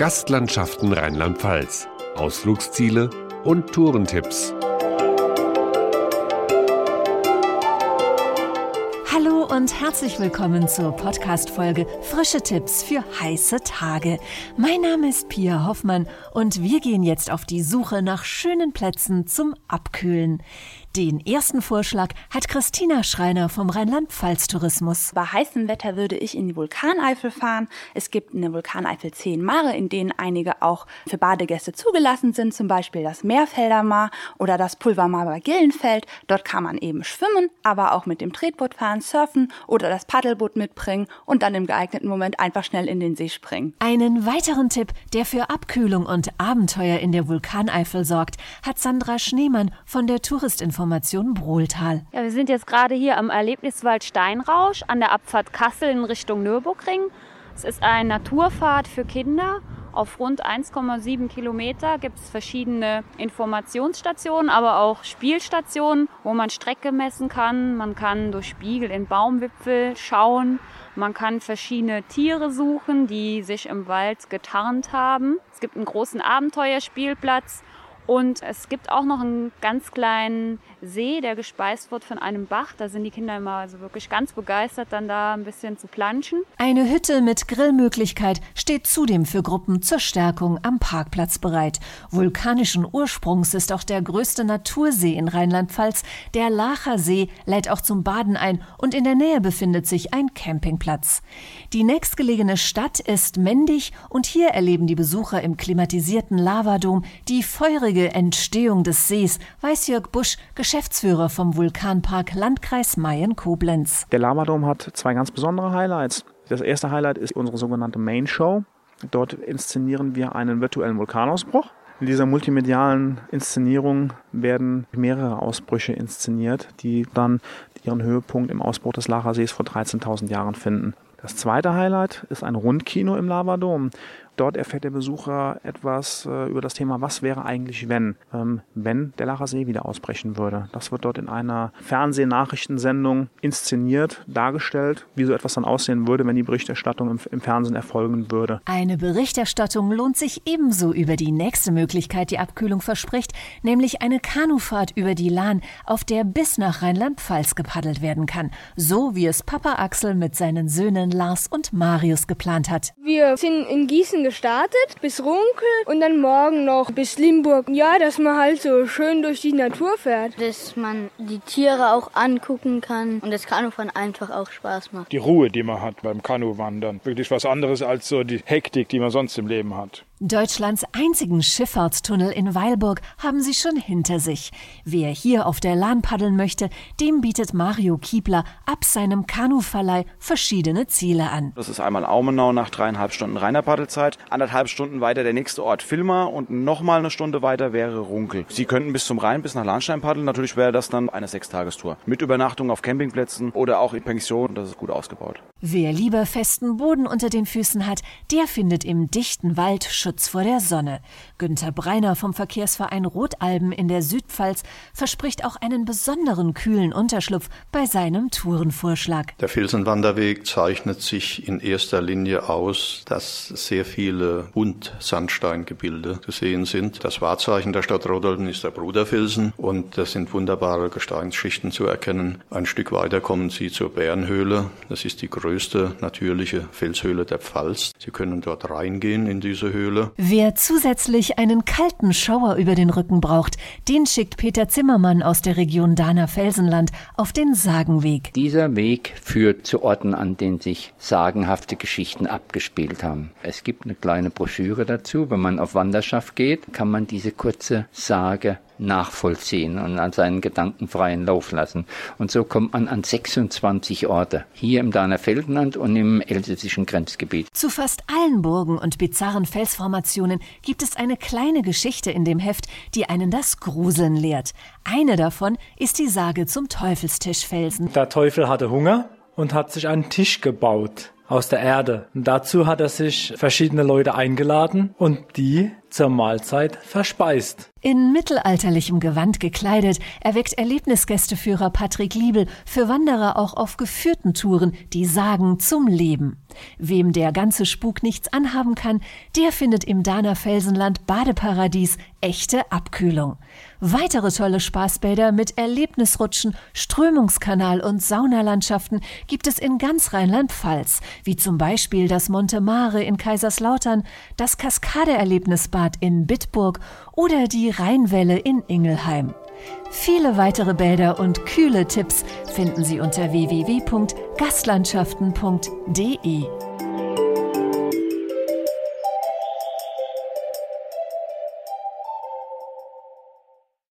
Gastlandschaften Rheinland-Pfalz, Ausflugsziele und Tourentipps. Hallo und herzlich willkommen zur Podcast-Folge Frische Tipps für heiße Tage. Mein Name ist Pia Hoffmann und wir gehen jetzt auf die Suche nach schönen Plätzen zum Abkühlen. Den ersten Vorschlag hat Christina Schreiner vom Rheinland-Pfalz Tourismus. Bei heißem Wetter würde ich in die Vulkaneifel fahren. Es gibt in der Vulkaneifel zehn Mare, in denen einige auch für Badegäste zugelassen sind, zum Beispiel das Meerfelder Mar oder das Pulvermar bei Gillenfeld. Dort kann man eben schwimmen, aber auch mit dem Tretboot fahren, surfen oder das Paddelboot mitbringen und dann im geeigneten Moment einfach schnell in den See springen. Einen weiteren Tipp, der für Abkühlung und Abenteuer in der Vulkaneifel sorgt, hat Sandra Schneemann von der Touristinformation Information Brohltal. Ja, wir sind jetzt gerade hier am Erlebniswald Steinrausch an der Abfahrt Kassel in Richtung Nürburgring. Es ist ein Naturpfad für Kinder. Auf rund 1,7 Kilometer gibt es verschiedene Informationsstationen, aber auch Spielstationen, wo man Strecke messen kann. Man kann durch Spiegel in Baumwipfel schauen. Man kann verschiedene Tiere suchen, die sich im Wald getarnt haben. Es gibt einen großen Abenteuerspielplatz und es gibt auch noch einen ganz kleinen See, der gespeist wird von einem Bach. Da sind die Kinder immer also wirklich ganz begeistert, dann da ein bisschen zu planschen. Eine Hütte mit Grillmöglichkeit steht zudem für Gruppen zur Stärkung am Parkplatz bereit. Vulkanischen Ursprungs ist auch der größte Natursee in Rheinland-Pfalz. Der Lacher See lädt auch zum Baden ein und in der Nähe befindet sich ein Campingplatz. Die nächstgelegene Stadt ist Mendig und hier erleben die Besucher im klimatisierten Lavadom die feurige Entstehung des Sees, weiß Jörg Busch, vom Vulkanpark Landkreis Mayen-Koblenz. Der Lavadom hat zwei ganz besondere Highlights. Das erste Highlight ist unsere sogenannte Main Show. Dort inszenieren wir einen virtuellen Vulkanausbruch. In dieser multimedialen Inszenierung werden mehrere Ausbrüche inszeniert, die dann ihren Höhepunkt im Ausbruch des Lachersees vor 13.000 Jahren finden. Das zweite Highlight ist ein Rundkino im Lavadom. Dort erfährt der Besucher etwas äh, über das Thema, was wäre eigentlich, wenn, ähm, wenn der Lacher See wieder ausbrechen würde. Das wird dort in einer Fernsehnachrichtensendung inszeniert, dargestellt, wie so etwas dann aussehen würde, wenn die Berichterstattung im, im Fernsehen erfolgen würde. Eine Berichterstattung lohnt sich ebenso über die nächste Möglichkeit, die Abkühlung verspricht, nämlich eine Kanufahrt über die Lahn, auf der bis nach Rheinland-Pfalz gepaddelt werden kann, so wie es Papa Axel mit seinen Söhnen Lars und Marius geplant hat. Wir sind in Gießen gestartet bis Runkel und dann morgen noch bis Limburg. Ja, dass man halt so schön durch die Natur fährt. Dass man die Tiere auch angucken kann und das Kanufahren einfach auch Spaß macht. Die Ruhe, die man hat beim Kanuwandern. Wirklich was anderes als so die Hektik, die man sonst im Leben hat. Deutschlands einzigen Schifffahrtstunnel in Weilburg haben sie schon hinter sich. Wer hier auf der Lahn paddeln möchte, dem bietet Mario Kiebler ab seinem Kanuverleih verschiedene Ziele an. Das ist einmal Aumenau nach dreieinhalb Stunden reiner Paddelzeit, anderthalb Stunden weiter der nächste Ort Filmer und nochmal eine Stunde weiter wäre Runkel. Sie könnten bis zum Rhein, bis nach Lahnstein paddeln. Natürlich wäre das dann eine Sechstagestour. Mit Übernachtung auf Campingplätzen oder auch in Pension. Das ist gut ausgebaut. Wer lieber festen Boden unter den Füßen hat, der findet im dichten Wald Schutz Schutz vor der Sonne. Günter Breiner vom Verkehrsverein Rotalben in der Südpfalz verspricht auch einen besonderen kühlen Unterschlupf bei seinem Tourenvorschlag. Der Felsenwanderweg zeichnet sich in erster Linie aus, dass sehr viele Buntsandsteingebilde zu sehen sind. Das Wahrzeichen der Stadt Rotalben ist der Bruderfelsen und das sind wunderbare Gesteinsschichten zu erkennen. Ein Stück weiter kommen Sie zur Bärenhöhle. Das ist die größte natürliche Felshöhle der Pfalz. Sie können dort reingehen in diese Höhle Höhle. Wer zusätzlich einen kalten Schauer über den Rücken braucht, den schickt Peter Zimmermann aus der Region Dahner Felsenland auf den Sagenweg. Dieser Weg führt zu Orten, an denen sich sagenhafte Geschichten abgespielt haben. Es gibt eine kleine Broschüre dazu. Wenn man auf Wanderschaft geht, kann man diese kurze Sage nachvollziehen und an seinen Gedanken freien Lauf lassen. Und so kommt man an 26 Orte, hier im Dahnerfeldenland und im elsässischen Grenzgebiet. Zu fast allen Burgen und bizarren Felsformationen gibt es eine kleine Geschichte in dem Heft, die einen das Gruseln lehrt. Eine davon ist die Sage zum Teufelstischfelsen. Der Teufel hatte Hunger und hat sich einen Tisch gebaut aus der Erde. Und dazu hat er sich verschiedene Leute eingeladen und die zur Mahlzeit verspeist. In mittelalterlichem Gewand gekleidet erweckt Erlebnisgästeführer Patrick Liebel für Wanderer auch auf geführten Touren die Sagen zum Leben. Wem der ganze Spuk nichts anhaben kann, der findet im Dahner Felsenland Badeparadies echte Abkühlung. Weitere tolle Spaßbäder mit Erlebnisrutschen, Strömungskanal und Saunalandschaften gibt es in ganz Rheinland-Pfalz, wie zum Beispiel das Monte Mare in Kaiserslautern, das Kaskade-Erlebnisbad in Bitburg oder die Rheinwelle in Ingelheim. Viele weitere Bäder und kühle Tipps finden Sie unter www.gastlandschaften.de.